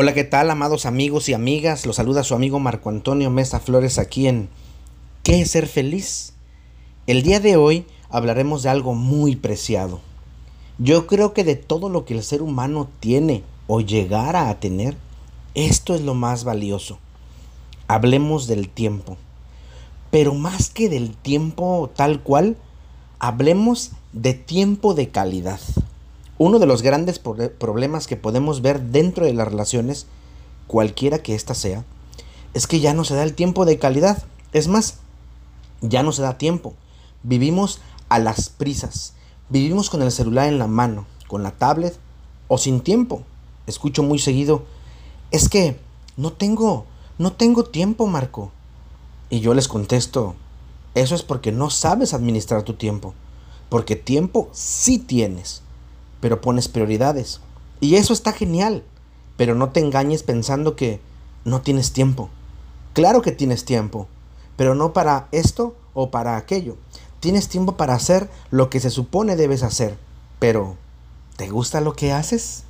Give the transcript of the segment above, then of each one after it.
Hola, ¿qué tal, amados amigos y amigas? Los saluda su amigo Marco Antonio Mesa Flores aquí en ¿Qué es ser feliz? El día de hoy hablaremos de algo muy preciado. Yo creo que de todo lo que el ser humano tiene o llegara a tener, esto es lo más valioso. Hablemos del tiempo. Pero más que del tiempo tal cual, hablemos de tiempo de calidad. Uno de los grandes problemas que podemos ver dentro de las relaciones, cualquiera que ésta sea, es que ya no se da el tiempo de calidad. Es más, ya no se da tiempo. Vivimos a las prisas. Vivimos con el celular en la mano, con la tablet o sin tiempo. Escucho muy seguido, es que no tengo, no tengo tiempo, Marco. Y yo les contesto, eso es porque no sabes administrar tu tiempo. Porque tiempo sí tienes pero pones prioridades. Y eso está genial, pero no te engañes pensando que no tienes tiempo. Claro que tienes tiempo, pero no para esto o para aquello. Tienes tiempo para hacer lo que se supone debes hacer, pero ¿te gusta lo que haces?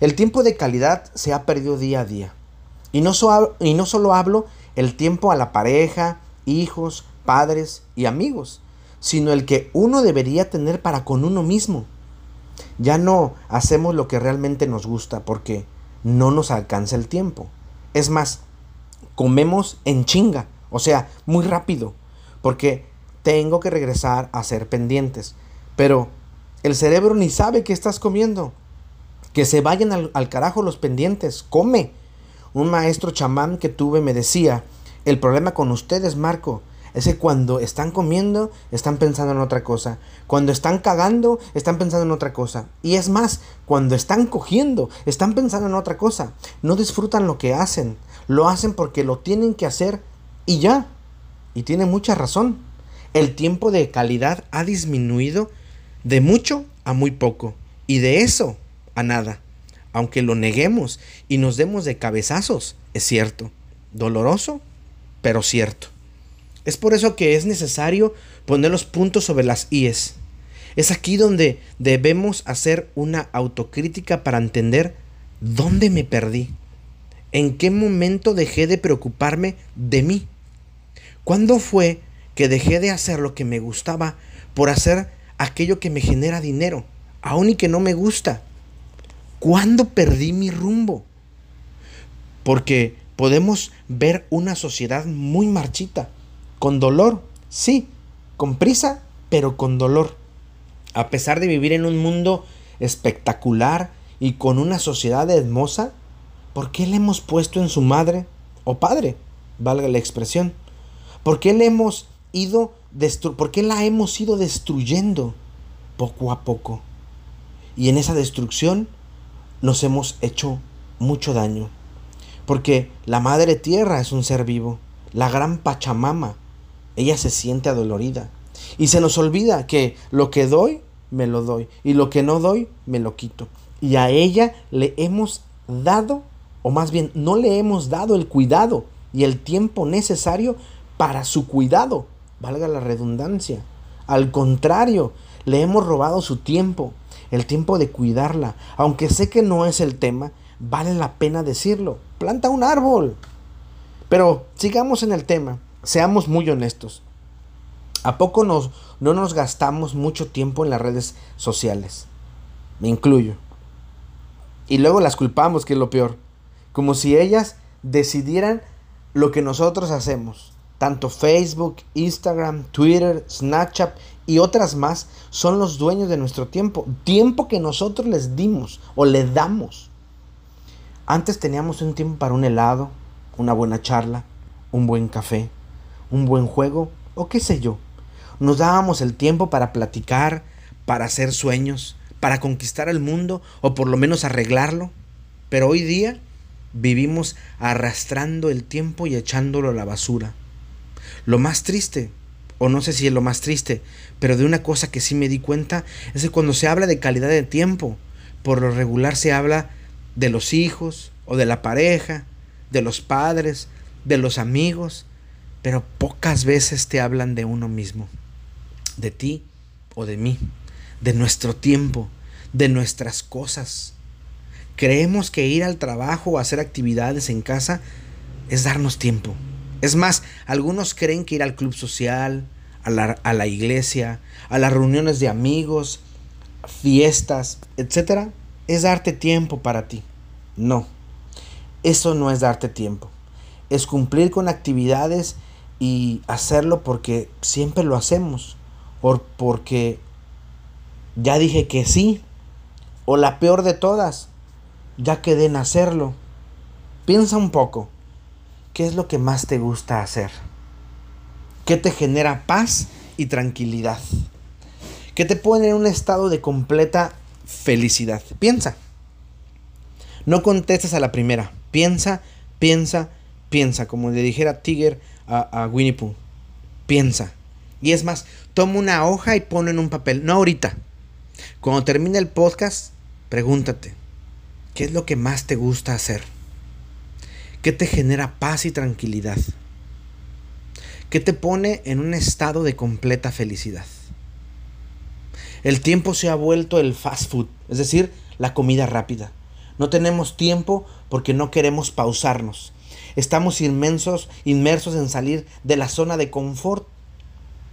El tiempo de calidad se ha perdido día a día. Y no, y no solo hablo el tiempo a la pareja, hijos, padres y amigos, sino el que uno debería tener para con uno mismo. Ya no hacemos lo que realmente nos gusta porque no nos alcanza el tiempo. Es más, comemos en chinga, o sea, muy rápido, porque tengo que regresar a ser pendientes. Pero el cerebro ni sabe que estás comiendo. Que se vayan al, al carajo los pendientes, come. Un maestro chamán que tuve me decía, el problema con ustedes, Marco, es que cuando están comiendo, están pensando en otra cosa. Cuando están cagando, están pensando en otra cosa. Y es más, cuando están cogiendo, están pensando en otra cosa. No disfrutan lo que hacen. Lo hacen porque lo tienen que hacer y ya. Y tiene mucha razón. El tiempo de calidad ha disminuido de mucho a muy poco. Y de eso a nada. Aunque lo neguemos y nos demos de cabezazos, es cierto. Doloroso, pero cierto. Es por eso que es necesario poner los puntos sobre las IES. Es aquí donde debemos hacer una autocrítica para entender dónde me perdí. ¿En qué momento dejé de preocuparme de mí? ¿Cuándo fue que dejé de hacer lo que me gustaba por hacer aquello que me genera dinero, aun y que no me gusta? ¿Cuándo perdí mi rumbo? Porque podemos ver una sociedad muy marchita, con dolor, sí, con prisa, pero con dolor. A pesar de vivir en un mundo espectacular y con una sociedad hermosa, ¿por qué le hemos puesto en su madre o padre? Valga la expresión. ¿Por qué le hemos ido por qué la hemos ido destruyendo poco a poco? Y en esa destrucción nos hemos hecho mucho daño. Porque la madre tierra es un ser vivo, la gran Pachamama, ella se siente adolorida. Y se nos olvida que lo que doy, me lo doy. Y lo que no doy, me lo quito. Y a ella le hemos dado, o más bien no le hemos dado el cuidado y el tiempo necesario para su cuidado. Valga la redundancia. Al contrario, le hemos robado su tiempo, el tiempo de cuidarla. Aunque sé que no es el tema, vale la pena decirlo. Planta un árbol. Pero sigamos en el tema. Seamos muy honestos. ¿A poco nos, no nos gastamos mucho tiempo en las redes sociales? Me incluyo. Y luego las culpamos, que es lo peor. Como si ellas decidieran lo que nosotros hacemos. Tanto Facebook, Instagram, Twitter, Snapchat y otras más son los dueños de nuestro tiempo. Tiempo que nosotros les dimos o le damos. Antes teníamos un tiempo para un helado, una buena charla, un buen café un buen juego o qué sé yo. Nos dábamos el tiempo para platicar, para hacer sueños, para conquistar el mundo o por lo menos arreglarlo. Pero hoy día vivimos arrastrando el tiempo y echándolo a la basura. Lo más triste, o no sé si es lo más triste, pero de una cosa que sí me di cuenta es que cuando se habla de calidad de tiempo, por lo regular se habla de los hijos o de la pareja, de los padres, de los amigos, pero pocas veces te hablan de uno mismo, de ti o de mí, de nuestro tiempo, de nuestras cosas. Creemos que ir al trabajo o hacer actividades en casa es darnos tiempo. Es más, algunos creen que ir al club social, a la, a la iglesia, a las reuniones de amigos, fiestas, etcétera, es darte tiempo para ti. No, eso no es darte tiempo. Es cumplir con actividades y hacerlo porque siempre lo hacemos. O porque ya dije que sí. O la peor de todas, ya quedé en hacerlo. Piensa un poco. ¿Qué es lo que más te gusta hacer? ¿Qué te genera paz y tranquilidad? ¿Qué te pone en un estado de completa felicidad? Piensa. No contestes a la primera. Piensa, piensa, piensa. Como le dijera Tiger a, Winnie Pooh. Piensa. Y es más, toma una hoja y ponlo en un papel. No ahorita. Cuando termine el podcast, pregúntate. ¿Qué es lo que más te gusta hacer? ¿Qué te genera paz y tranquilidad? ¿Qué te pone en un estado de completa felicidad? El tiempo se ha vuelto el fast food, es decir, la comida rápida. No tenemos tiempo porque no queremos pausarnos. Estamos inmensos, inmersos en salir de la zona de confort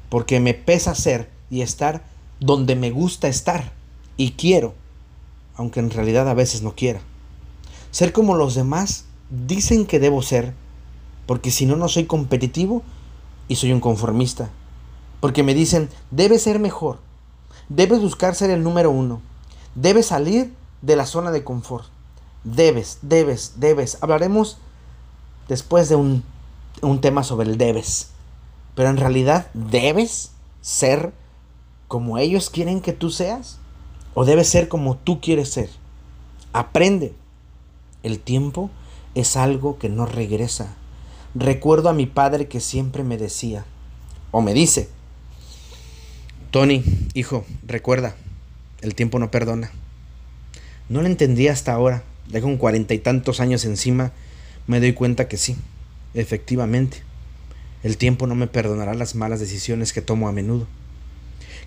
porque me pesa ser y estar donde me gusta estar y quiero, aunque en realidad a veces no quiera. Ser como los demás dicen que debo ser, porque si no, no soy competitivo y soy un conformista. Porque me dicen, debes ser mejor, debes buscar ser el número uno, debes salir de la zona de confort. Debes, debes, debes. Hablaremos después de un, un tema sobre el debes. Pero en realidad, ¿debes ser como ellos quieren que tú seas? ¿O debes ser como tú quieres ser? Aprende. El tiempo es algo que no regresa. Recuerdo a mi padre que siempre me decía, o me dice, Tony, hijo, recuerda, el tiempo no perdona. No lo entendí hasta ahora, ya con cuarenta y tantos años encima, me doy cuenta que sí, efectivamente, el tiempo no me perdonará las malas decisiones que tomo a menudo,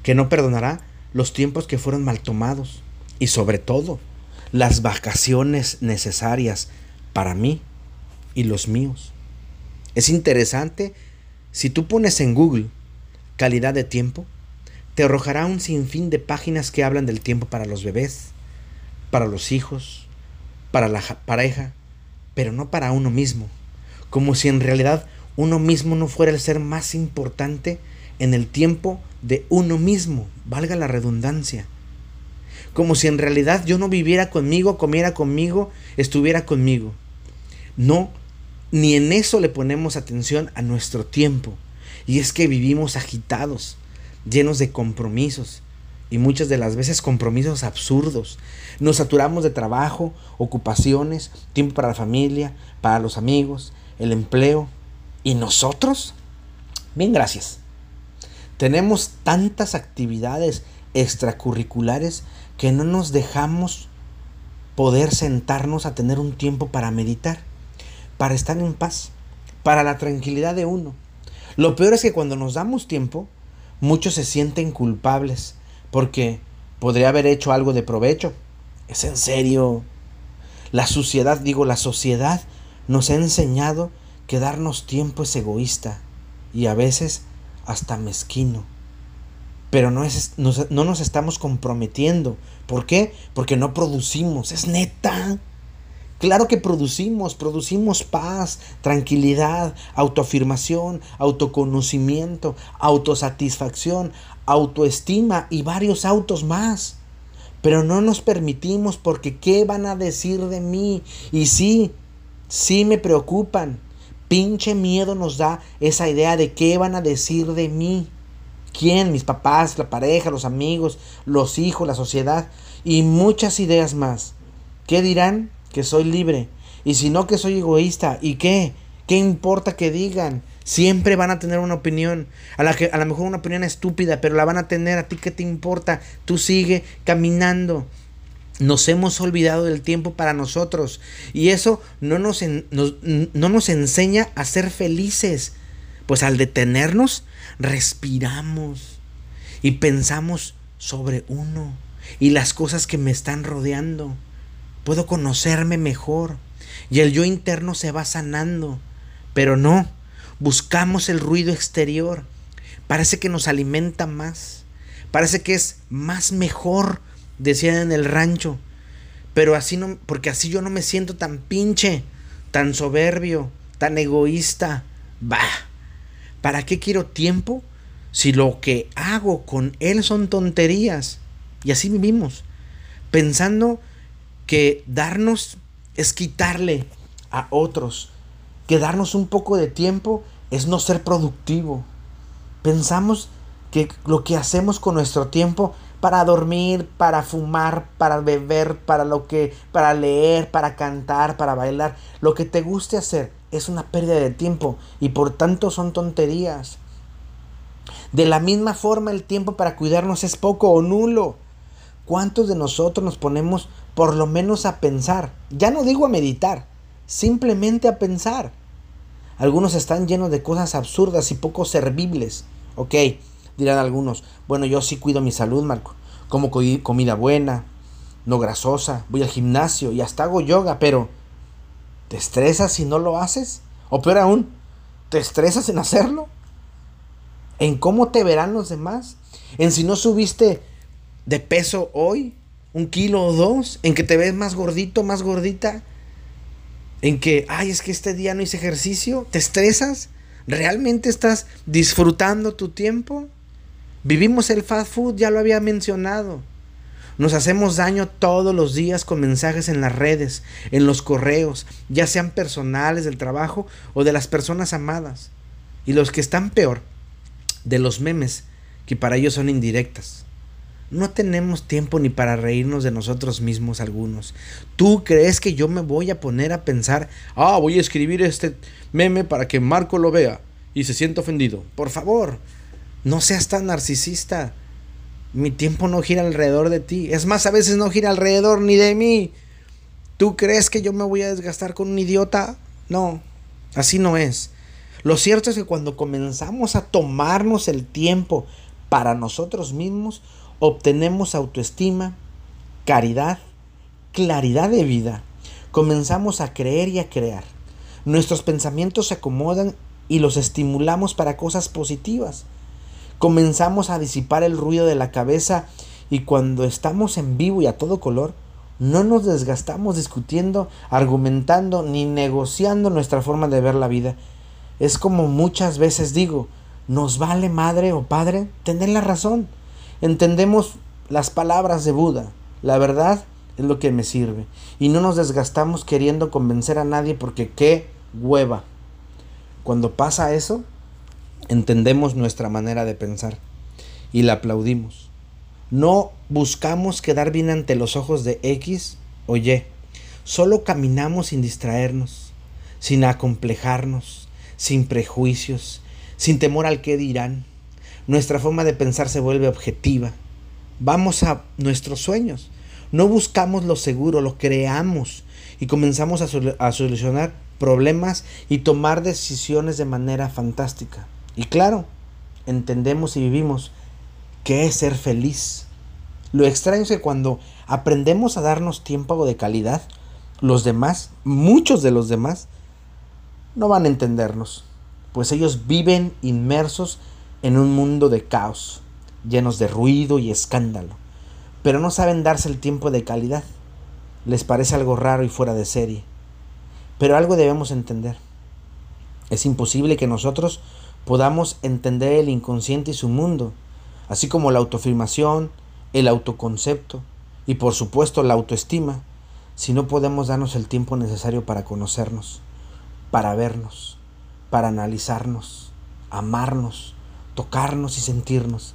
que no perdonará los tiempos que fueron mal tomados. Y sobre todo las vacaciones necesarias para mí y los míos. Es interesante, si tú pones en Google calidad de tiempo, te arrojará un sinfín de páginas que hablan del tiempo para los bebés, para los hijos, para la pareja, pero no para uno mismo, como si en realidad uno mismo no fuera el ser más importante en el tiempo de uno mismo, valga la redundancia. Como si en realidad yo no viviera conmigo, comiera conmigo, estuviera conmigo. No, ni en eso le ponemos atención a nuestro tiempo. Y es que vivimos agitados, llenos de compromisos, y muchas de las veces compromisos absurdos. Nos saturamos de trabajo, ocupaciones, tiempo para la familia, para los amigos, el empleo. ¿Y nosotros? Bien, gracias. Tenemos tantas actividades extracurriculares que no nos dejamos poder sentarnos a tener un tiempo para meditar, para estar en paz, para la tranquilidad de uno. Lo peor es que cuando nos damos tiempo, muchos se sienten culpables porque podría haber hecho algo de provecho. Es en serio. La suciedad, digo, la sociedad nos ha enseñado que darnos tiempo es egoísta y a veces hasta mezquino. Pero no, es, no, no nos estamos comprometiendo. ¿Por qué? Porque no producimos. Es neta. Claro que producimos, producimos paz, tranquilidad, autoafirmación, autoconocimiento, autosatisfacción, autoestima y varios autos más. Pero no nos permitimos porque ¿qué van a decir de mí? Y sí, sí me preocupan. Pinche miedo nos da esa idea de qué van a decir de mí. ¿Quién? Mis papás, la pareja, los amigos, los hijos, la sociedad y muchas ideas más. ¿Qué dirán? Que soy libre. Y si no, que soy egoísta. ¿Y qué? ¿Qué importa que digan? Siempre van a tener una opinión. A, la que, a lo mejor una opinión estúpida, pero la van a tener. ¿A ti qué te importa? Tú sigue caminando. Nos hemos olvidado del tiempo para nosotros. Y eso no nos, no nos enseña a ser felices. Pues al detenernos, respiramos y pensamos sobre uno y las cosas que me están rodeando. puedo conocerme mejor y el yo interno se va sanando. Pero no, buscamos el ruido exterior. Parece que nos alimenta más. Parece que es más mejor, decían en el rancho. Pero así no, porque así yo no me siento tan pinche, tan soberbio, tan egoísta. Bah, ¿para qué quiero tiempo si lo que hago con él son tonterías? Y así vivimos, pensando que darnos es quitarle a otros, que darnos un poco de tiempo es no ser productivo. Pensamos que lo que hacemos con nuestro tiempo para dormir, para fumar, para beber, para lo que para leer, para cantar, para bailar, lo que te guste hacer es una pérdida de tiempo y por tanto son tonterías. De la misma forma el tiempo para cuidarnos es poco o nulo. ¿Cuántos de nosotros nos ponemos por lo menos a pensar? Ya no digo a meditar, simplemente a pensar. Algunos están llenos de cosas absurdas y poco servibles. Ok, Dirán algunos, bueno, yo sí cuido mi salud, Marco. Como comida buena, no grasosa, voy al gimnasio y hasta hago yoga, pero ¿te estresas si no lo haces? O peor aún, ¿te estresas en hacerlo? ¿En cómo te verán los demás? ¿En si no subiste de peso hoy? ¿Un kilo o dos? ¿En que te ves más gordito, más gordita? ¿En que, ay, es que este día no hice ejercicio? ¿Te estresas? ¿Realmente estás disfrutando tu tiempo? Vivimos el fast food, ya lo había mencionado. Nos hacemos daño todos los días con mensajes en las redes, en los correos, ya sean personales del trabajo o de las personas amadas. Y los que están peor, de los memes, que para ellos son indirectas. No tenemos tiempo ni para reírnos de nosotros mismos algunos. ¿Tú crees que yo me voy a poner a pensar, ah, voy a escribir este meme para que Marco lo vea y se sienta ofendido? Por favor, no seas tan narcisista. Mi tiempo no gira alrededor de ti. Es más, a veces no gira alrededor ni de mí. ¿Tú crees que yo me voy a desgastar con un idiota? No, así no es. Lo cierto es que cuando comenzamos a tomarnos el tiempo para nosotros mismos, obtenemos autoestima, caridad, claridad de vida. Comenzamos a creer y a crear. Nuestros pensamientos se acomodan y los estimulamos para cosas positivas comenzamos a disipar el ruido de la cabeza y cuando estamos en vivo y a todo color, no nos desgastamos discutiendo, argumentando ni negociando nuestra forma de ver la vida. Es como muchas veces digo, nos vale madre o padre tener la razón. Entendemos las palabras de Buda. La verdad es lo que me sirve. Y no nos desgastamos queriendo convencer a nadie porque qué hueva. Cuando pasa eso, entendemos nuestra manera de pensar y la aplaudimos. No buscamos quedar bien ante los ojos de X o Y. Solo caminamos sin distraernos, sin acomplejarnos, sin prejuicios, sin temor al que dirán. Nuestra forma de pensar se vuelve objetiva. Vamos a nuestros sueños. No buscamos lo seguro, lo creamos y comenzamos a, solucionar problemas y tomar decisiones de manera fantástica. Y claro, entendemos y vivimos qué es ser feliz. Lo extraño es que cuando aprendemos a darnos tiempo de calidad, los demás, muchos de los demás, no van a entendernos, pues ellos viven inmersos en un mundo de caos, llenos de ruido y escándalo, pero no saben darse el tiempo de calidad. Les parece algo raro y fuera de serie. Pero algo debemos entender. Es imposible que nosotros podamos entender el inconsciente y su mundo, así como la autoafirmación, el autoconcepto y por supuesto la autoestima, si no podemos darnos el tiempo necesario para conocernos, para vernos, para analizarnos, amarnos, tocarnos y sentirnos,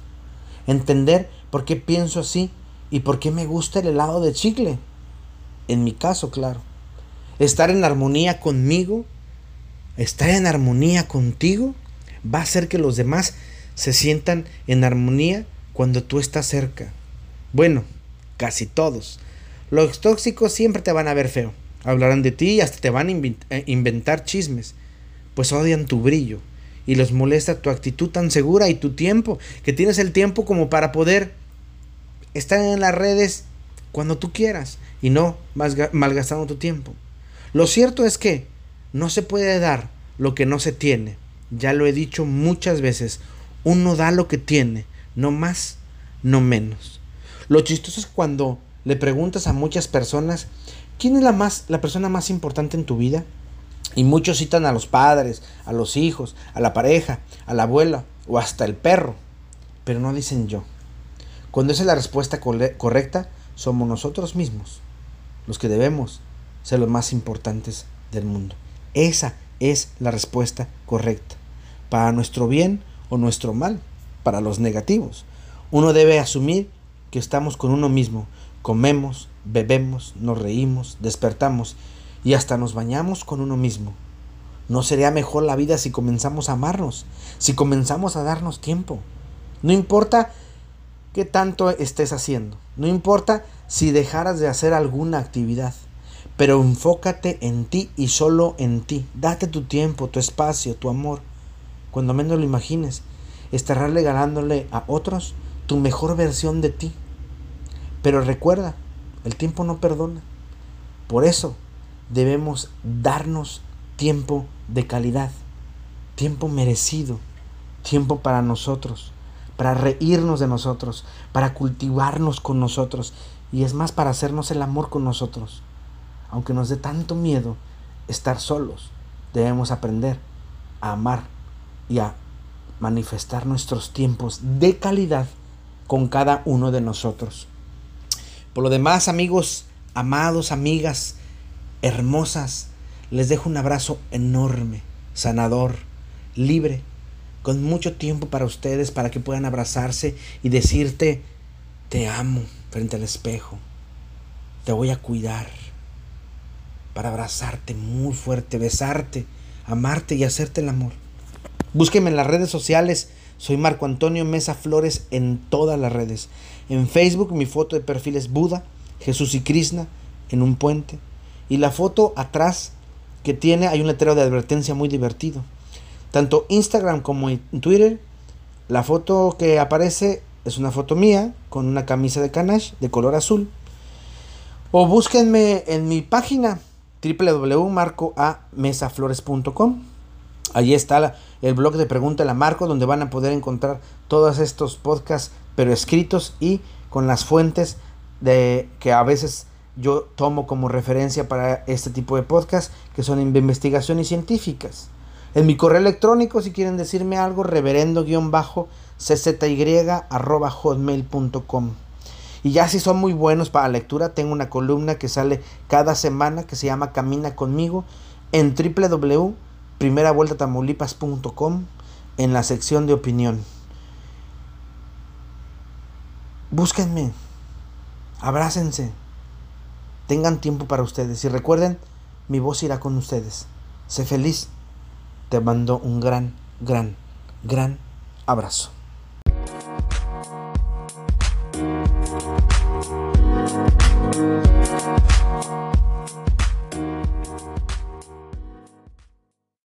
entender por qué pienso así y por qué me gusta el helado de chicle. En mi caso, claro. Estar en armonía conmigo, estar en armonía contigo va a hacer que los demás se sientan en armonía cuando tú estás cerca. Bueno, casi todos. Los tóxicos siempre te van a ver feo. Hablarán de ti y hasta te van a eh, inventar chismes. Pues odian tu brillo y los molesta tu actitud tan segura y tu tiempo, que tienes el tiempo como para poder estar en las redes cuando tú quieras y no malgastando tu tiempo. Lo cierto es que no se puede dar lo que no se tiene. Ya lo he dicho muchas veces. Uno da lo que tiene, no más, no menos. Lo chistoso es cuando le preguntas a muchas personas, ¿quién es la, más, la persona más importante en tu vida? Y muchos citan a los padres, a los hijos, a la pareja, a la abuela o hasta el perro, pero no dicen yo. Cuando esa es la respuesta correcta, somos nosotros mismos los que debemos ser los más importantes del mundo. Esa es la respuesta correcta. Para nuestro bien o nuestro mal, para los negativos. Uno debe asumir que estamos con uno mismo. Comemos, bebemos, nos reímos, despertamos y hasta nos bañamos con uno mismo. ¿No sería mejor la vida si comenzamos a amarnos? Si comenzamos a darnos tiempo. No importa qué tanto estés haciendo. No importa si dejaras de hacer alguna actividad. Pero enfócate en ti y solo en ti. Date tu tiempo, tu espacio, tu amor. Cuando menos lo imagines, estarás regalándole a otros tu mejor versión de ti. Pero recuerda, el tiempo no perdona. Por eso debemos darnos tiempo de calidad, tiempo merecido, tiempo para nosotros, para reírnos de nosotros, para cultivarnos con nosotros y es más para hacernos el amor con nosotros. Aunque nos dé tanto miedo estar solos, debemos aprender a amar y a manifestar nuestros tiempos de calidad con cada uno de nosotros. Por lo demás, amigos, amados, amigas, hermosas, les dejo un abrazo enorme, sanador, libre con mucho tiempo para ustedes, para que puedan abrazarse y decirte, te amo frente al espejo, te voy a cuidar, para abrazarte muy fuerte, besarte, amarte y hacerte el amor. Búsqueme en las redes sociales, soy Marco Antonio Mesa Flores en todas las redes. En Facebook mi foto de perfil es Buda, Jesús y Krishna en un puente. Y la foto atrás que tiene hay un letrero de advertencia muy divertido. Tanto Instagram como en Twitter, la foto que aparece es una foto mía con una camisa de canache de color azul. O búsquenme en mi página www.marcoamesaflores.com. Allí está el blog de Pregunta a Marco, donde van a poder encontrar todos estos podcasts, pero escritos y con las fuentes de que a veces yo tomo como referencia para este tipo de podcasts, que son investigaciones científicas. En mi correo electrónico, si quieren decirme algo, reverendo-czy.hotmail.com. Y ya si son muy buenos para lectura, tengo una columna que sale cada semana que se llama Camina conmigo en www.primeravueltatamaulipas.com en la sección de opinión. Búsquenme, abrácense, tengan tiempo para ustedes y recuerden, mi voz irá con ustedes. Sé feliz te mando un gran, gran, gran abrazo.